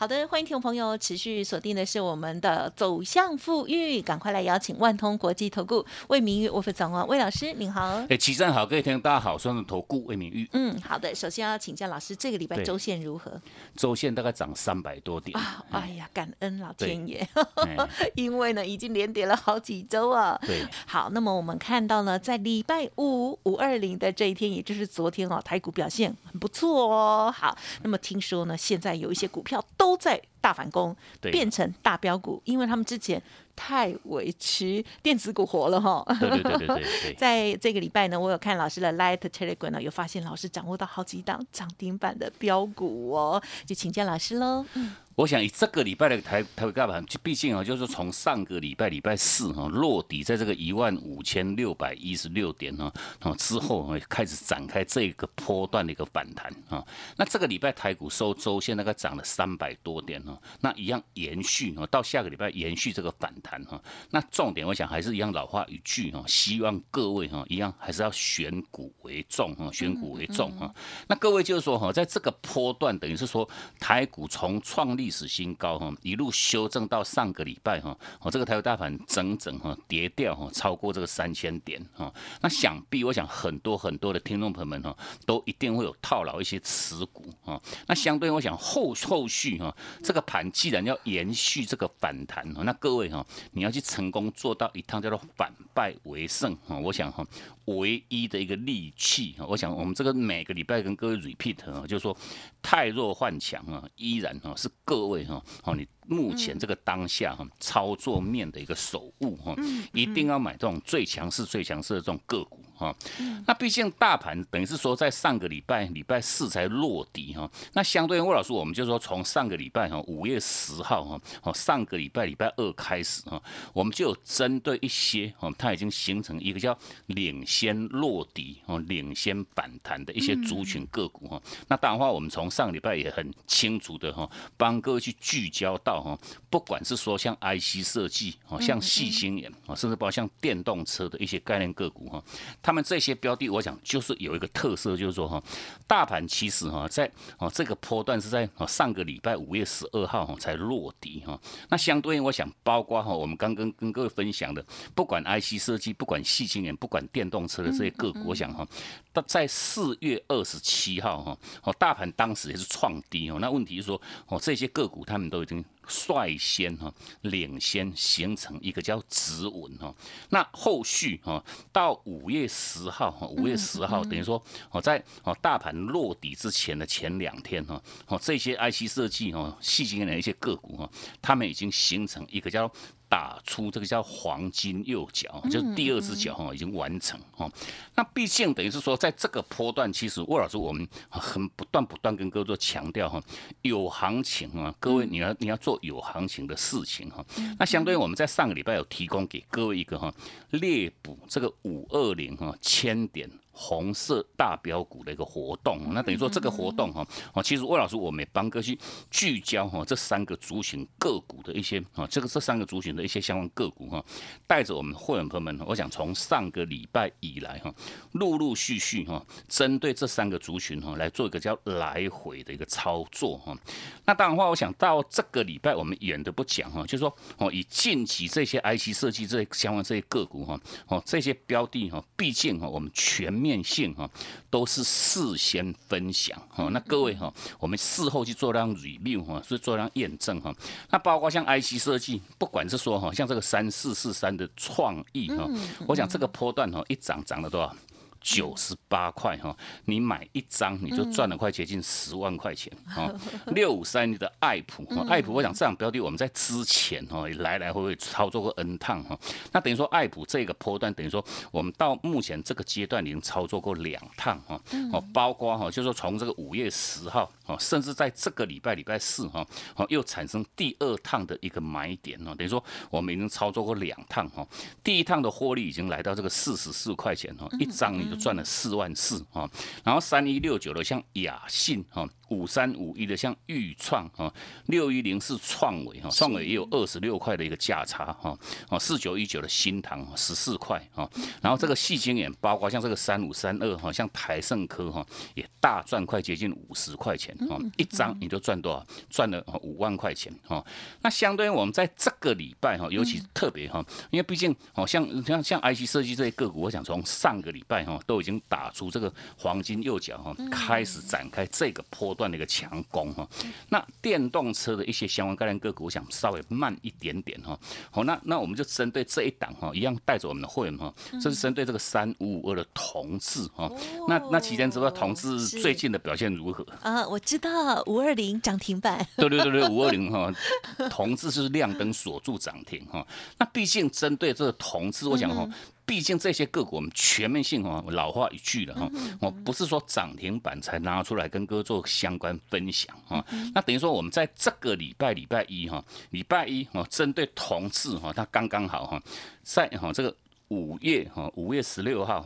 好的，欢迎听众朋友持续锁定的是我们的走向富裕，赶快来邀请万通国际投顾魏明玉魏副总哦，魏老师您好。哎，齐正好，各位听众大家好，双人投顾魏明玉。嗯，好的，首先要请教老师，这个礼拜周线如何？周线大概涨三百多点啊！哎呀，感恩老天爷，因为呢已经连跌了好几周啊。对，好，那么我们看到呢，在礼拜五五二零的这一天，也就是昨天哦，台股表现很不错哦。好，那么听说呢，现在有一些股票都都在大反攻，变成大标股，因为他们之前太委屈电子股活了哈。对对对对对。在这个礼拜呢，我有看老师的 Light Telegram 呢，有发现老师掌握到好几档涨停板的标股哦，就请教老师喽。嗯。我想以这个礼拜的台台北大盘，毕竟啊，就是从上个礼拜礼拜四哈落底在这个一万五千六百一十六点哈，然后之后开始展开这个波段的一个反弹啊。那这个礼拜台股收周线大概涨了三百多点哈，那一样延续啊，到下个礼拜延续这个反弹哈。那重点我想还是一样老话一句哈，希望各位哈一样还是要选股为重哈，选股为重哈。那各位就是说哈，在这个波段等于是说台股从创立历史新高哈，一路修正到上个礼拜哈，哦，这个台湾大盘整整哈跌掉哈，超过这个三千点哈。那想必我想很多很多的听众朋友们哈，都一定会有套牢一些持股哈。那相对我想后后续哈，这个盘既然要延续这个反弹，那各位哈，你要去成功做到一趟叫做反败为胜哈。我想哈，唯一的一个利器哈，我想我们这个每个礼拜跟各位 repeat 啊，就是说太弱换强啊，依然哈是各各位哈，好你。目前这个当下哈，操作面的一个手误哈，一定要买这种最强势、最强势的这种个股哈。那毕竟大盘等于是说在上个礼拜礼拜四才落底哈。那相对魏老师，我们就说从上个礼拜哈五月十号哈，哦上个礼拜礼拜二开始哈，我们就有针对一些哦，它已经形成一个叫领先落底哦，领先反弹的一些族群个股哈。那当然话，我们从上个礼拜也很清楚的哈，帮各位去聚焦到。哈，不管是说像 IC 设计，哦，像细晶眼，啊，甚至包括像电动车的一些概念个股，哈，他们这些标的，我想就是有一个特色，就是说，哈，大盘其实哈，在哦这个波段是在上个礼拜五月十二号哈才落底，哈，那相对应，我想包括哈，我们刚刚跟各位分享的，不管 IC 设计，不管细晶眼，不管电动车的这些个股，我想哈，在四月二十七号哈，哦，大盘当时也是创低哦，那问题是说，哦，这些个股他们都已经。率先哈领先形成一个叫止稳哈，那后续哈到五月十号哈五月十号等于说哦在哦大盘落底之前的前两天哈哦这些 IC 设计哈细晶的一些个股哈，他们已经形成一个叫。打出这个叫黄金右脚，就是第二只脚哈，已经完成哈。那毕竟等于是说，在这个波段，其实魏老师我们很不断不断跟各位做强调哈，有行情啊，各位你要你要做有行情的事情哈。那相对于我们在上个礼拜有提供给各位一个哈猎捕这个五二零哈千点。红色大标股的一个活动，那等于说这个活动哈，哦，其实魏老师我们帮哥去聚焦哈这三个族群个股的一些啊，这个这三个族群的一些相关个股哈，带着我们会员朋友们，我想从上个礼拜以来哈，陆陆续续哈，针对这三个族群哈来做一个叫来回的一个操作哈。那当然话，我想到这个礼拜我们远的不讲哈，就是说哦，以近期这些 IC 设计这些相关这些个股哈，哦这些标的哈，毕竟哈我们全面。面性哈都是事先分享哈，那各位哈，我们事后去做这样 review 哈，是做这样验证哈。那包括像 IC 设计，不管是说哈，像这个三四四三的创意哈，我想这个波段哈一涨涨了多少？九十八块哈，你买一张你就赚了快接近十万块钱哈。六五三的爱普，爱普我想这样标的我们在之前哈来来回回操作过 N 趟哈，那等于说爱普这个波段等于说我们到目前这个阶段已经操作过两趟哈，哦，包括哈就是说从这个五月十号哦，甚至在这个礼拜礼拜四哈，哦又产生第二趟的一个买点哦，等于说我们已经操作过两趟哈，第一趟的获利已经来到这个四十四块钱哈，一张你就赚了四万四啊，然后三一六九的像雅信哈。五三五一的像豫创哈，六一零是创伟哈，创伟也有二十六块的一个价差哈，哦四九一九的新塘十四块哈，然后这个细晶眼包括像这个三五三二哈，像台盛科哈也大赚快接近五十块钱哈，一张你就赚多少？赚了五万块钱哈。那相对于我们在这个礼拜哈，尤其特别哈，因为毕竟哦像像像 IC 设计这些个股，我想从上个礼拜哈都已经打出这个黄金右脚哈，开始展开这个坡。段的一个强攻哈，那电动车的一些相关概念个股，我想稍微慢一点点哈。好，那那我们就针对这一档哈，一样带着我们的会员哈，这是针对这个三五五二的同志哈。那那期间知道同志最近的表现如何？啊，我知道五二零涨停板。对对对对，五二零哈，同志是亮灯锁住涨停哈。那毕竟针对这个同志，我想哈。毕竟这些个股我们全面性哈，老话一句了哈，我不是说涨停板才拿出来跟各位做相关分享哈。那等于说我们在这个礼拜礼拜一哈，礼拜一哈，针对同志哈，它刚刚好哈，在哈这个。五月哈，五月十六号，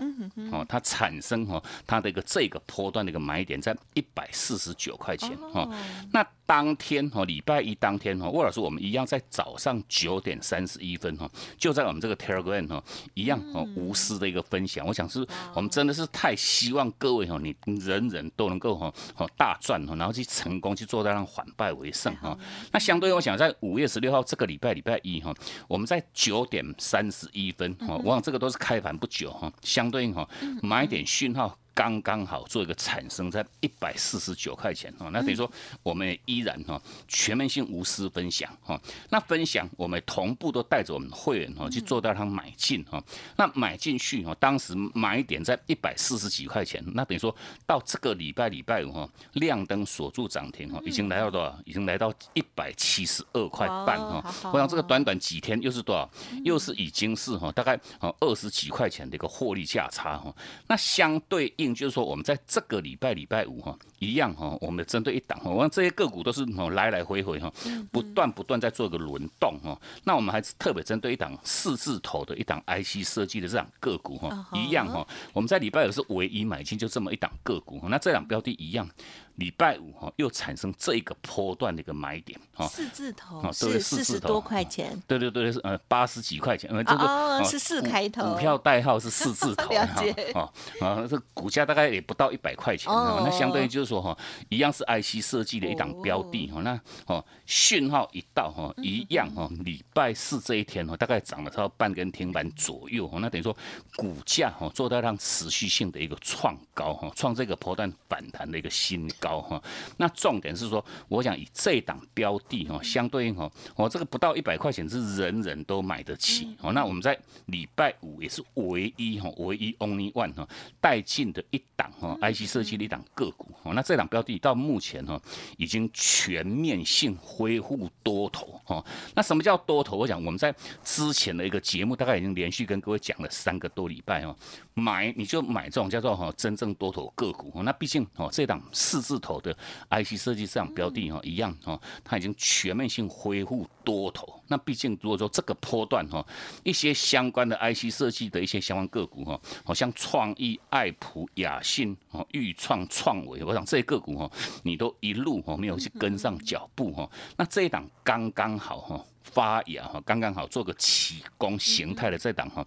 哦，它产生哈，它的一个这个波段的一个买点在一百四十九块钱哈。那当天哈，礼拜一当天哈，魏老师我们一样在早上九点三十一分哈，就在我们这个 Telegram 哈，一样哦，无私的一个分享。我想是我们真的是太希望各位哈，你人人都能够哈，哦大赚哈，然后去成功去做到让反败为胜哈。那相对我想在五月十六号这个礼拜礼拜一哈，我们在九点三十一分哈。我想这个都是开盘不久哈，相对应哈，买点讯号。刚刚好做一个产生在一百四十九块钱哦，那等于说我们依然哈全面性无私分享哈，那分享我们同步都带着我们会员哈去做到他买进哈，那买进去哈，当时买点在一百四十几块钱，那等于说到这个礼拜礼拜五哈亮灯锁住涨停哈，已经来到多少？已经来到一百七十二块半哈，我想这个短短几天又是多少？又是已经是哈大概哦二十几块钱的一个获利价差哈，那相对。就是说，我们在这个礼拜礼拜五哈，一样哈，我们针对一档哈，我们这些个股都是来来回回哈，不断不断在做一个轮动哈。那我们还是特别针对一档四字头的一档 IC 设计的这档个股哈，一样哈，我们在礼拜五是唯一买进就这么一档个股，那这两标的一样。礼拜五哈又产生这一个波段的一个买点哈，四字头是四十多块钱，对对对是呃八十几块钱，呃这个是四开头，股票代号是四字头，了解。啊啊这股价大概也不到一百块钱，那相当于就是说哈一样是 IC 设计的一档标的哈，那哦讯号一到哈一样哈礼拜四这一天哈大概涨了超半根停板左右哈，那等于说股价哈做到让持续性的一个创高哈，创这个波段反弹的一个新。高哈，那重点是说，我想以这档标的哈，相对应哈，我这个不到一百块钱是人人都买得起哦。那我们在礼拜五也是唯一哈，唯一 only one 哈带进的一档哈，IC 设计的一档个股哦。那这档标的到目前哈，已经全面性恢复多头哈。那什么叫多头？我想我们在之前的一个节目，大概已经连续跟各位讲了三个多礼拜哦。买你就买这种叫做哈真正多头个股哦。那毕竟哦这档四字头的 IC 设计市场标的哈一样哈，它已经全面性恢复多头。那毕竟如果说这个波段哈，一些相关的 IC 设计的一些相关个股哈，好像创意、爱普、雅信、哦豫创、创维，我想这些个股哈，你都一路哈没有去跟上脚步哈。那这一档刚刚好哈发芽哈，刚刚好做个起攻形态的这档哈，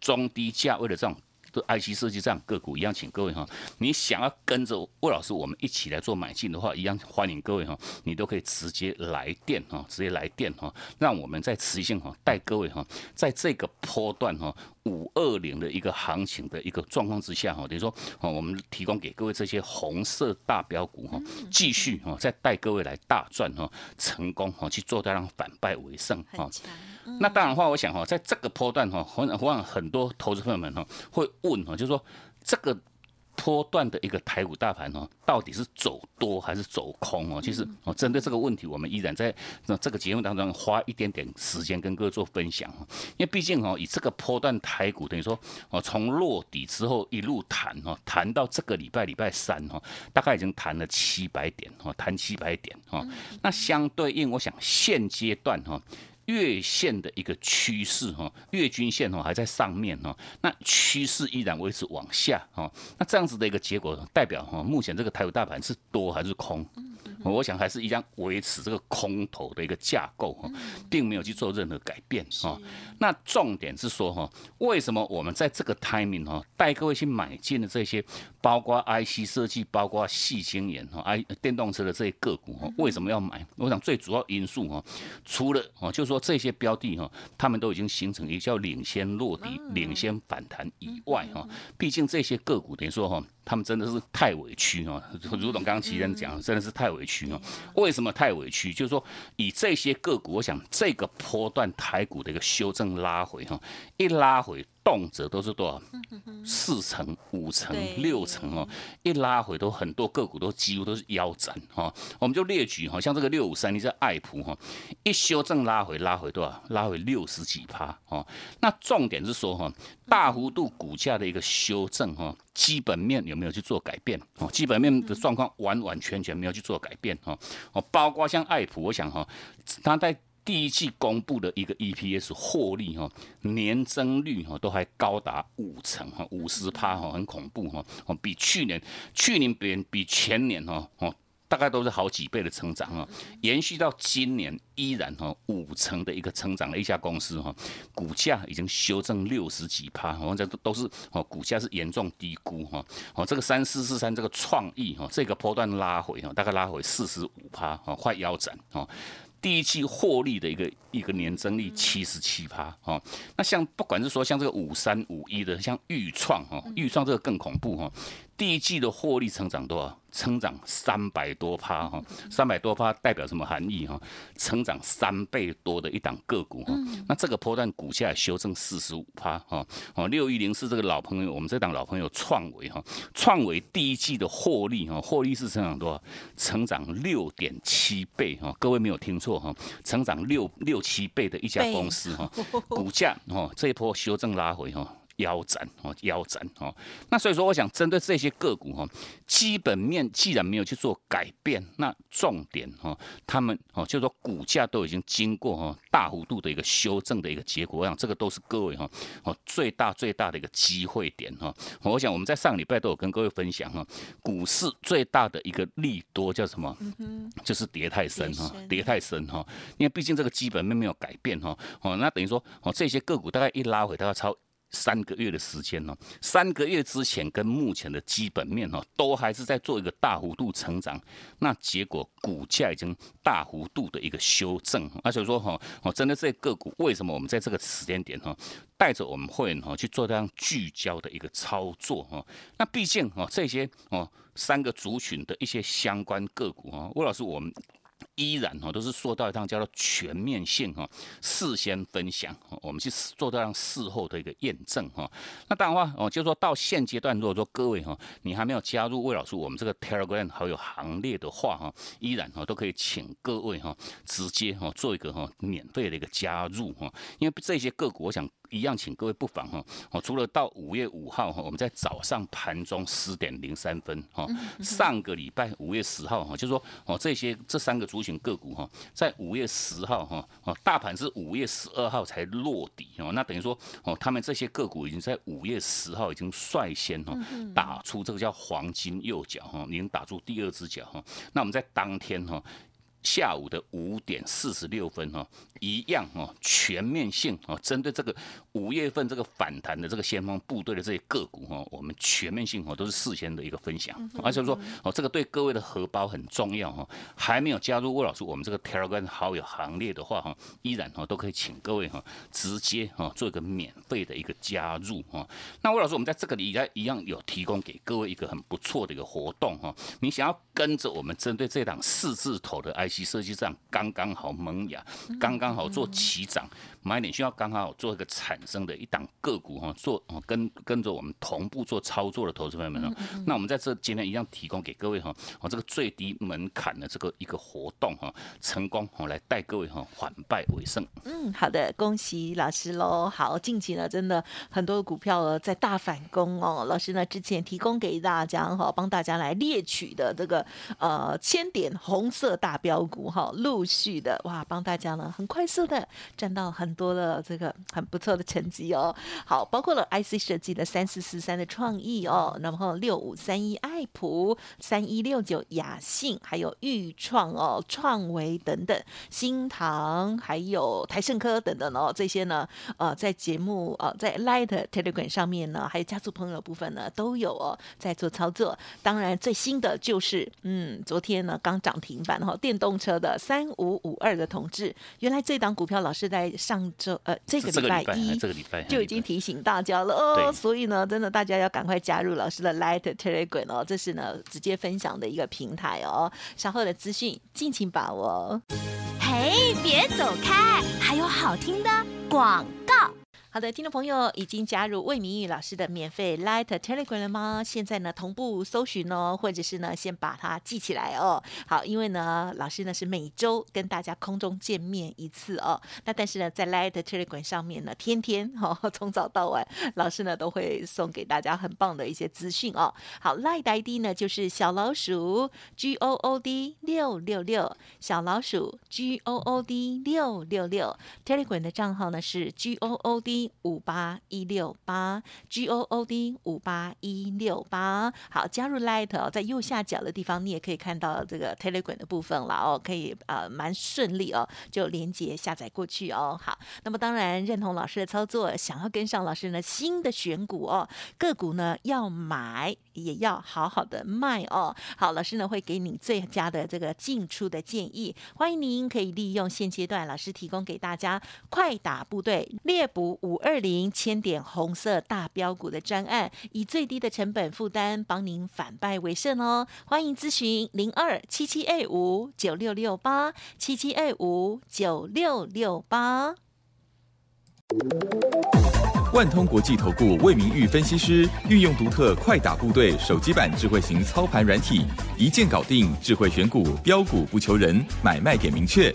中低价位的这种。IC 设计这样个股一样，请各位哈，你想要跟着魏老师我们一起来做买进的话，一样欢迎各位哈，你都可以直接来电哈，直接来电哈，让我们在持续性哈带各位哈，在这个波段哈五二零的一个行情的一个状况之下哈，等于说哦，我们提供给各位这些红色大标股哈，继续哈再带各位来大赚哈，成功哈去做到让反败为胜哈。那当然话，我想哈，在这个波段哈，很很很多投资朋友们哈会问哈，就是说这个。波段的一个台股大盘哦，到底是走多还是走空哦？其实哦，针对这个问题，我们依然在那这个节目当中花一点点时间跟各位做分享哦。因为毕竟哦，以这个波段台股，等于说哦，从落底之后一路弹哦，弹到这个礼拜礼拜三哦，大概已经弹了七百点哦，弹七百点哦。那相对应，我想现阶段哈。月线的一个趋势哈，月均线哦还在上面哦，那趋势依然维持往下哦，那这样子的一个结果代表哈，目前这个台股大盘是多还是空？我想还是一样维持这个空头的一个架构哈，并没有去做任何改变哈。那重点是说哈，为什么我们在这个 timing 哈，带各位去买进的这些，包括 IC 设计，包括细晶圆哈，i 电动车的这些个股哈，为什么要买？我想最主要因素哈，除了哦，就是说这些标的哈，他们都已经形成一个叫领先落底、领先反弹以外哈，毕竟这些个股等于说哈。他们真的是太委屈哦，如同刚刚齐人讲，真的是太委屈哦。为什么太委屈？就是说，以这些个股，我想这个波段台股的一个修正拉回哈，一拉回。动辄都是多少？四成、五成、六成哦，一拉回都很多个股都几乎都是腰斩哈。我们就列举哈，像这个六五三，你这爱普哈，一修正拉回，拉回多少？拉回六十几趴哦。那重点是说哈，大幅度股价的一个修正哈，基本面有没有去做改变哦？基本面的状况完完全全没有去做改变哈。哦，包括像爱普，我想哈，它在。第一季公布的一个 EPS 获利哈，年增率哈都还高达五成哈，五十趴哈，很恐怖哈，比去年、去年比比前年哈，哦，大概都是好几倍的成长哈，延续到今年依然哈五成的一个成长的一家公司哈，股价已经修正六十几趴，哦，这都都是哦，股价是严重低估哈，哦，这个三四四三这个创意哈，这个波段拉回哈，大概拉回四十五趴，哦，快腰斩哦。第一季获利的一个一个年增率七十七趴哦，那像不管是说像这个五三五一的，像豫创哈，豫创这个更恐怖哈。第一季的获利成长多少？成长三百多趴哈，三百多趴代表什么含义哈？成长三倍多的一档个股哈，那这个波段股价修正四十五趴哈。哦，六一零是这个老朋友，我们这档老朋友创维哈，创维第一季的获利哈，获利是成长多少？成长六点七倍哈，各位没有听错哈，成长六六七倍的一家公司哈，股价哈这一波修正拉回哈。腰斩哦，腰斩哦。那所以说，我想针对这些个股哈，基本面既然没有去做改变，那重点哈，他们哦，就是说股价都已经经过哈大幅度的一个修正的一个结果，我想这个都是各位哈哦最大最大的一个机会点哈。我想我们在上礼拜都有跟各位分享哈，股市最大的一个利多叫什么？就是跌太深哈，跌太深哈。因为毕竟这个基本面没有改变哈哦，那等于说哦这些个股大概一拉回大概超。三个月的时间呢，三个月之前跟目前的基本面哦，都还是在做一个大幅度成长，那结果股价已经大幅度的一个修正，而且说哈，哦，真的这个股，为什么我们在这个时间点哈，带着我们会员哈去做这样聚焦的一个操作哈？那毕竟哈这些哦三个族群的一些相关个股哈，魏老师我们。依然哈都是做到一趟叫做全面性哈，事先分享，我们去做到让事后的一个验证哈。那当然话哦，就说到现阶段，如果说各位哈，你还没有加入魏老师我们这个 Telegram 好友行列的话哈，依然哈都可以请各位哈直接哈做一个哈免费的一个加入哈，因为这些个股我想。一样，请各位不妨哈，哦，除了到五月五号哈，我们在早上盘中十点零三分哈，上个礼拜五月十号哈，就是说哦这些这三个族群个股哈，在五月十号哈，哦大盘是五月十二号才落底哦，那等于说哦他们这些个股已经在五月十号已经率先哈打出这个叫黄金右脚哈，已经打出第二只脚哈，那我们在当天哈。下午的五点四十六分哈，一样哈，全面性哈，针对这个五月份这个反弹的这个先锋部队的这些个股哈，我们全面性哈都是事先的一个分享，而且说哦，这个对各位的荷包很重要哈。还没有加入魏老师我们这个 Telegram 好友行列的话哈，依然哈都可以请各位哈直接哈做一个免费的一个加入哈。那魏老师我们在这个里在一样有提供给各位一个很不错的一个活动哈，你想要跟着我们针对这档四字头的 I IC 设计上刚刚好萌芽，刚刚好做起涨，买点需要刚好做一个产生的一档个股哈，做跟跟着我们同步做操作的投资朋友们哦，那我们在这今天一样提供给各位哈，哦这个最低门槛的这个一个活动哈，成功哦来带各位哈反败为胜。嗯，好的，恭喜老师喽。好，近期呢真的很多股票在大反攻哦，老师呢之前提供给大家哈，帮大家来列取的这个呃千点红色大标股哈，陆续的哇帮大家呢很快速的赚到很很多的这个很不错的成绩哦。好，包括了 IC 设计的三四四三的创意哦，然后六五三一爱普、三一六九雅信，还有裕创哦、创维等等，新唐还有台盛科等等哦，这些呢呃在节目呃在 Light Telegram 上面呢，还有家族朋友部分呢都有哦在做操作。当然最新的就是嗯昨天呢刚涨停板哈，电动车的三五五二的同志，原来这档股票老师在上周呃这个礼拜一这个礼拜就已经提醒大家了哦，所以呢真的大家要赶快加入老师的 Light Telegram 哦，这是呢直接分享的一个平台哦，稍后的资讯尽情把握。嘿，别走开，还有好听的广告。好的，听众朋友已经加入魏明宇老师的免费 Light Telegram 了吗？现在呢同步搜寻哦，或者是呢先把它记起来哦。好，因为呢老师呢是每周跟大家空中见面一次哦。那但是呢在 Light Telegram 上面呢，天天哈 从早到晚，老师呢都会送给大家很棒的一些资讯哦。好，Light ID 呢就是小老鼠 G O O D 六六六，小老鼠 G O O D 六六六，Telegram 的账号呢是 G O O D。五八一六八 G O O D 五八一六八，好，加入 Light 哦，在右下角的地方，你也可以看到这个 Telegram 的部分了哦，可以呃蛮顺利哦，就连接下载过去哦。好，那么当然认同老师的操作，想要跟上老师呢新的选股哦，个股呢要买也要好好的卖哦。好，老师呢会给你最佳的这个进出的建议，欢迎您可以利用现阶段老师提供给大家快打部队猎捕。五二零千点红色大标股的专案，以最低的成本负担，帮您反败为胜哦！欢迎咨询零二七七二五九六六八七七二五九六六八。万通国际投顾魏明玉分析师运用独特快打部队手机版智慧型操盘软体，一键搞定智慧选股标股不求人，买卖点明确，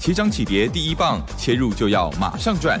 起涨起跌第一棒，切入就要马上赚。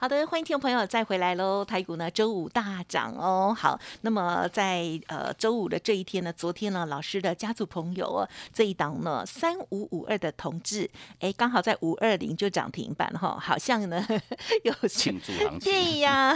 好的，欢迎听众朋友再回来喽！台股呢周五大涨哦。好，那么在呃周五的这一天呢，昨天呢老师的家族朋友哦这一档呢三五五二的同志，哎刚好在五二零就涨停板哈，好像呢 有庆祝行情，对呀，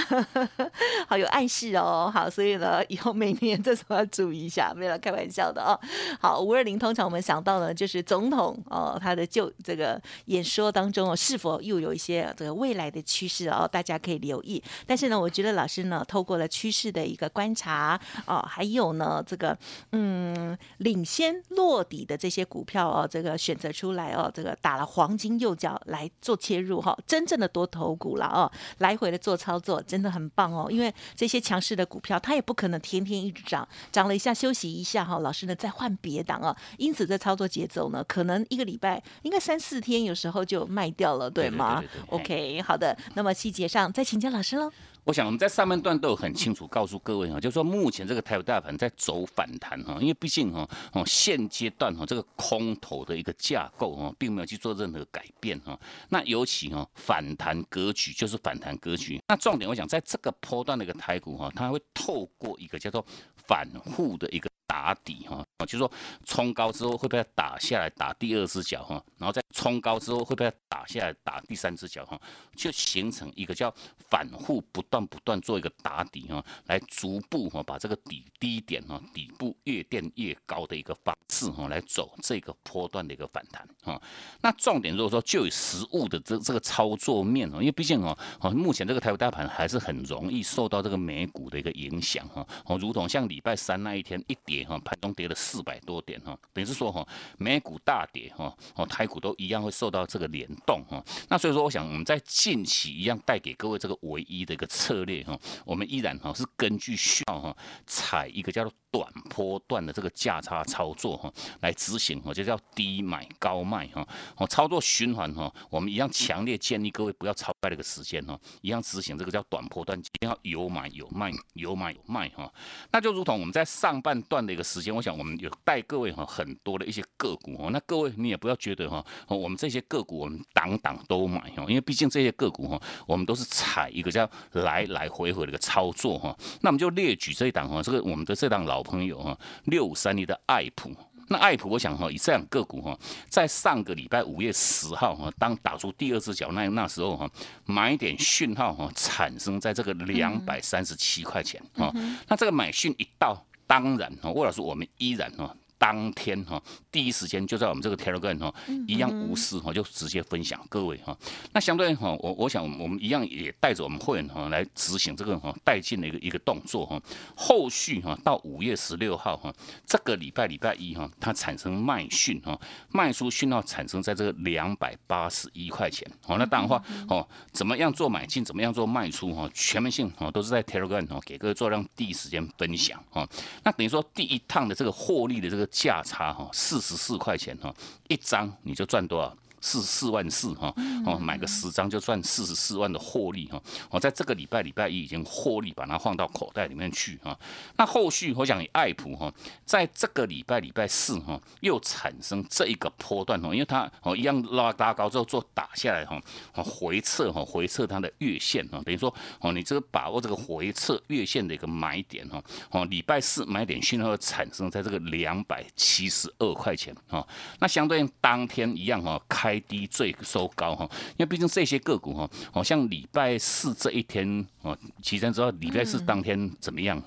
好有暗示哦。好，所以呢以后每年这时候要注意一下，没有开玩笑的哦。好，五二零通常我们想到呢就是总统哦他的就这个演说当中哦是否又有一些这个未来的趋势。哦，大家可以留意。但是呢，我觉得老师呢，透过了趋势的一个观察，哦，还有呢，这个嗯，领先落底的这些股票哦，这个选择出来哦，这个打了黄金右脚来做切入哈，真正的多头股了哦，来回的做操作真的很棒哦。因为这些强势的股票，它也不可能天天一直涨，涨了一下休息一下哈，老师呢再换别档啊。因此这操作节奏呢，可能一个礼拜应该三四天，有时候就卖掉了，对吗？OK，好的，那么。细节上再请教老师喽。我想我们在上半段都有很清楚告诉各位哈，就是说目前这个台股大盘在走反弹哈，因为毕竟哈哦现阶段哈这个空头的一个架构哈，并没有去做任何改变哈。那尤其哈反弹格局就是反弹格局。那重点我想在这个波段的一个台股哈，它会透过一个叫做反复的一个。打底哈，就是说冲高之后会被它打下来，打第二只脚哈，然后再冲高之后会被它打下来，打第三只脚哈，就形成一个叫反复不断不断做一个打底哈，来逐步哈把这个底低点哈底部越垫越高的一个方式哈来走这个波段的一个反弹哈。那重点如果说就以实物的这这个操作面哦，因为毕竟哦哦目前这个台湾大盘还是很容易受到这个美股的一个影响哈哦，如同像礼拜三那一天一跌。哈，盘中跌了四百多点哈，等于是说哈，美股大跌哈，哦台股都一样会受到这个联动哈。那所以说，我想我们在近期一样带给各位这个唯一的一个策略哈，我们依然哈是根据需要哈，采一个叫做短波段的这个价差操作哈来执行哈，就叫低买高卖哈，哦操作循环哈，我们一样强烈建议各位不要超开这个时间哈，一样执行这个叫短波段，一定要有买有卖，有买有卖哈。那就如同我们在上半段的一个时间，我想我们有带各位哈很多的一些个股哈，那各位你也不要觉得哈，我们这些个股我们档档都买哈，因为毕竟这些个股哈，我们都是踩一个叫来来回回的一个操作哈。那我们就列举这一档哈，这个我们的这档老朋友哈，六五三零的爱普。那爱普，我想哈，以这样个股哈，在上个礼拜五月十号哈，当打出第二只脚那那时候哈，买点讯号哈，产生在这个两百三十七块钱啊。那这个买讯一到，当然哈，魏老师我们依然哈。当天哈，第一时间就在我们这个 Telegram 哈，一样无私哈，就直接分享各位哈。那相对哈，我我想我们一样也带着我们会员哈来执行这个哈带进的一个一个动作哈。后续哈到五月十六号哈，这个礼拜礼拜一哈，它产生卖讯哈，卖出讯号产生在这个两百八十一块钱。好，那当然话哦，怎么样做买进，怎么样做卖出哈，全面性哈都是在 Telegram 哈给各位做让第一时间分享哈。那等于说第一趟的这个获利的这个。价差哈，四十四块钱哈，一张你就赚多少？四十四万四哈，哦，买个十张就赚四十四万的获利哈。我在这个礼拜礼拜一已经获利，把它放到口袋里面去哈。那后续我想爱普哈，在这个礼拜礼拜四哈，又产生这一个波段哈，因为它哦一样拉拉高之后做打下来哈，回撤哈，回撤它的月线哈，等于说哦，你这个把握这个回撤月线的一个买点哈，哦，礼拜四买点讯号产生在这个两百七十二块钱哈。那相对应当天一样哈，开。开低最收高哈，因为毕竟这些个股哈，好像礼拜四这一天哦，起身之后礼拜四当天怎么样？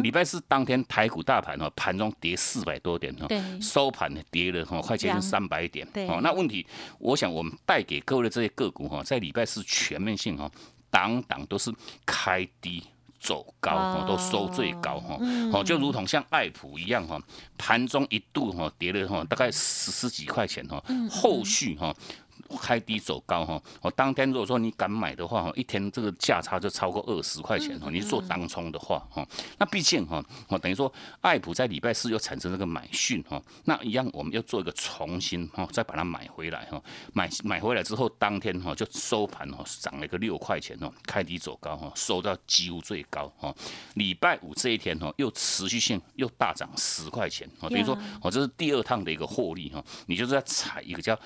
礼拜四当天台股大盘哦，盘中跌四百多点哈，收盘跌了哈，快接近三百点。哦，那问题，我想我们带给各位的这些个股哈，在礼拜四全面性哈，档档都是开低。走高哈，都收最高哈，哦，就如同像爱普一样哈，盘中一度哈跌了哈，大概十十几块钱哈，后续哈。开低走高哈，我当天如果说你敢买的话哈，一天这个价差就超过二十块钱哈。你做当冲的话哈，那毕竟哈，我等于说爱普在礼拜四又产生这个买讯哈，那一样我们要做一个重新哈，再把它买回来哈。买买回来之后，当天哈就收盘哈涨了一个六块钱哦，开低走高哈，收到几乎最高哈。礼拜五这一天哈，又持续性又大涨十块钱啊，等于说我这是第二趟的一个获利哈，你就是在踩一个叫。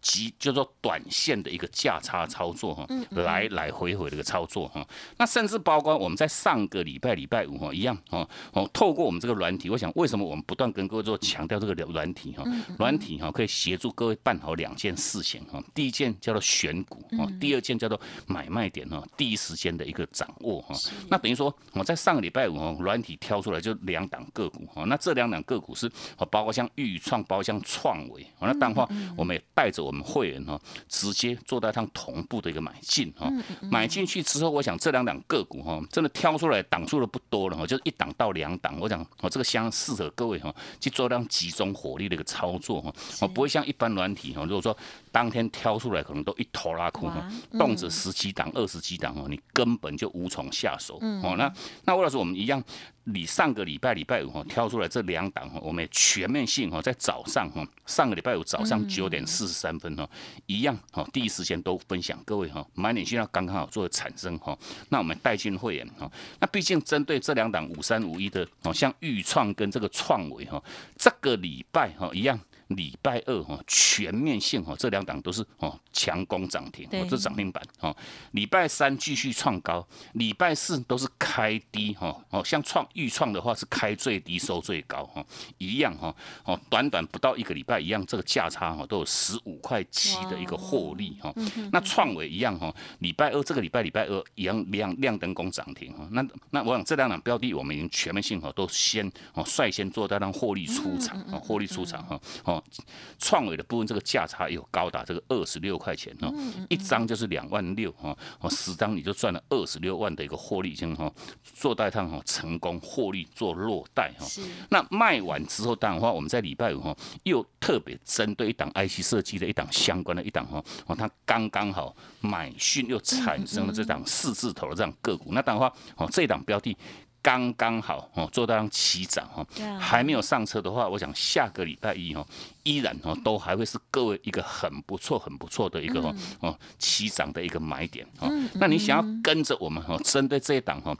即叫做短线的一个价差操作哈，来来回回的一个操作哈，那甚至包括我们在上个礼拜礼拜五哈一样哦哦，透过我们这个软体，我想为什么我们不断跟各位做强调这个软体哈，软体哈可以协助各位办好两件事情哈，第一件叫做选股哦，第二件叫做买卖点哈，第一时间的一个掌握哈，那等于说我在上个礼拜五哈，软体挑出来就两档个股哈，那这两档个股是包括像豫创，包括像创维，那当话我们也带着。我们会员哈，直接做到趟同步的一个买进哈，买进去之后，我想这两档个股哈，真的挑出来档数的不多了哈，就是一档到两档，我想我这个相适合各位哈，去做这集中火力的一个操作哈，我不会像一般软体哈，如果说当天挑出来可能都一头拉裤哈，动辄十几档、二十几档哦，你根本就无从下手哦。那那魏老师，我们一样。你上个礼拜礼拜五哈挑出来这两档哈，我们全面性哈在早上哈，上个礼拜五早上九点四十三分哈，一样哈，第一时间都分享各位哈，买点信号刚刚好做产生哈，那我们带进会员哈，那毕竟针对这两档五三五一的哦，像豫创跟这个创维哈，这个礼拜哈一样。礼拜二哈全面性哈这两档都是哦强攻涨停，哦这涨停板哦。礼拜三继续创高，礼拜四都是开低哈哦，像创预创的话是开最低收最高哈，一样哈哦，短短不到一个礼拜一样，这个价差哈都有十五块七的一个获利哈。那创伟一样哈，礼拜二这个礼拜礼拜二一样亮亮灯攻涨停哈。那那我想这两档标的我们已经全面性哈都先哦率先做到让获利出场啊，获利出场哈哦。哈，创伟的部分这个价差有高达这个二十六块钱哈，一张就是两万六哈，哦十张你就赚了二十六万的一个获利金哈，做代趟哈成功获利做落袋哈，那卖完之后当然话我们在礼拜五哈又特别针对一档 IC 设计的一档相关的一档哈，哦它刚刚好买讯又产生了这档四字头的这样个股，那当然话哦这档标的。刚刚好哦，做到让起涨哈，还没有上车的话，我想下个礼拜一哦，依然哦都还会是各位一个很不错、很不错的一个哦哦起涨的一个买点哦。那你想要跟着我们哦，针对这一档哈。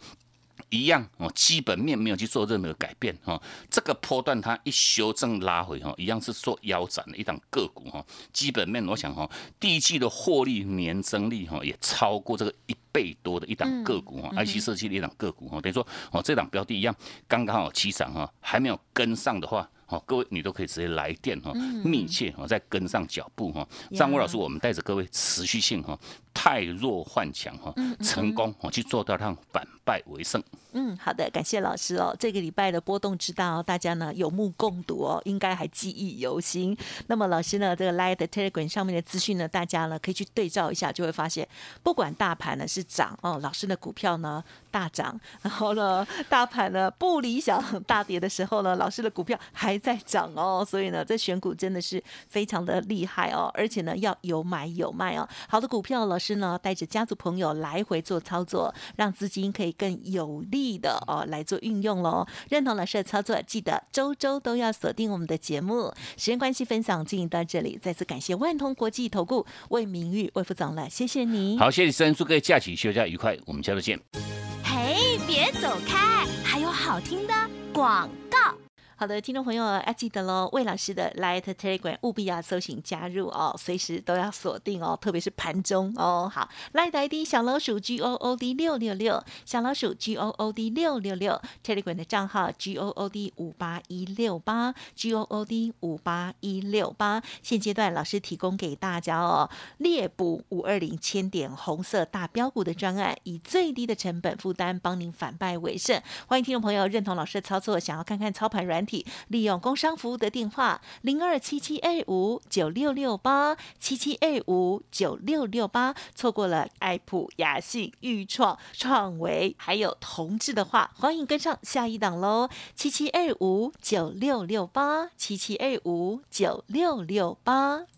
一样哦，基本面没有去做任何改变哈。这个波段它一修正拉回哈，一样是做腰斩的一档个股哈。基本面我想哈，第一季的获利年增率哈也超过这个一倍多的一档个股哈，IC 设计的一档个股哈。等于说哦，这档标的一样刚刚好起涨哈，还没有跟上的话。好，各位你都可以直接来电哈，密切哈，再跟上脚步哈。张国老师，我们带着各位持续性哈，太弱换强哈，成功哦去做到让反败为胜。嗯，好的，感谢老师哦。这个礼拜的波动之大，大家呢有目共睹哦，应该还记忆犹新。那么老师呢，这个 Light Telegram 上面的资讯呢，大家呢可以去对照一下，就会发现，不管大盘呢是涨哦，老师的股票呢大涨，然后呢大盘呢不理想大跌的时候呢，老师的股票还在涨哦。所以呢，这选股真的是非常的厉害哦，而且呢要有买有卖哦。好的股票，老师呢带着家族朋友来回做操作，让资金可以更有利。的哦来做运用喽，认同老师的操作，记得周周都要锁定我们的节目。时间关系，分享进行到这里，再次感谢万通国际投顾魏明玉魏副总了，谢谢你。好，谢谢生，祝各位假期休假愉快，我们下周见。嘿，别走开，还有好听的广告。好的，听众朋友要记得喽，魏老师的 Light Telegram 务必要搜寻加入哦，随时都要锁定哦，特别是盘中哦。好，Light ID 小老鼠 G O O D 六六六，小老鼠 G O O D 六六六，Telegram 的账号 G O O D 五八一六八，G O O D 五八一六八。现阶段老师提供给大家哦，猎捕五二零千点红色大标股的专案，以最低的成本负担，帮您反败为胜。欢迎听众朋友认同老师的操作，想要看看操盘软。利用工商服务的电话零二七七二五九六六八七七二五九六六八，错过了爱普、雅信、裕创、创维还有同志的话，欢迎跟上下一档喽！七七二五九六六八七七二五九六六八。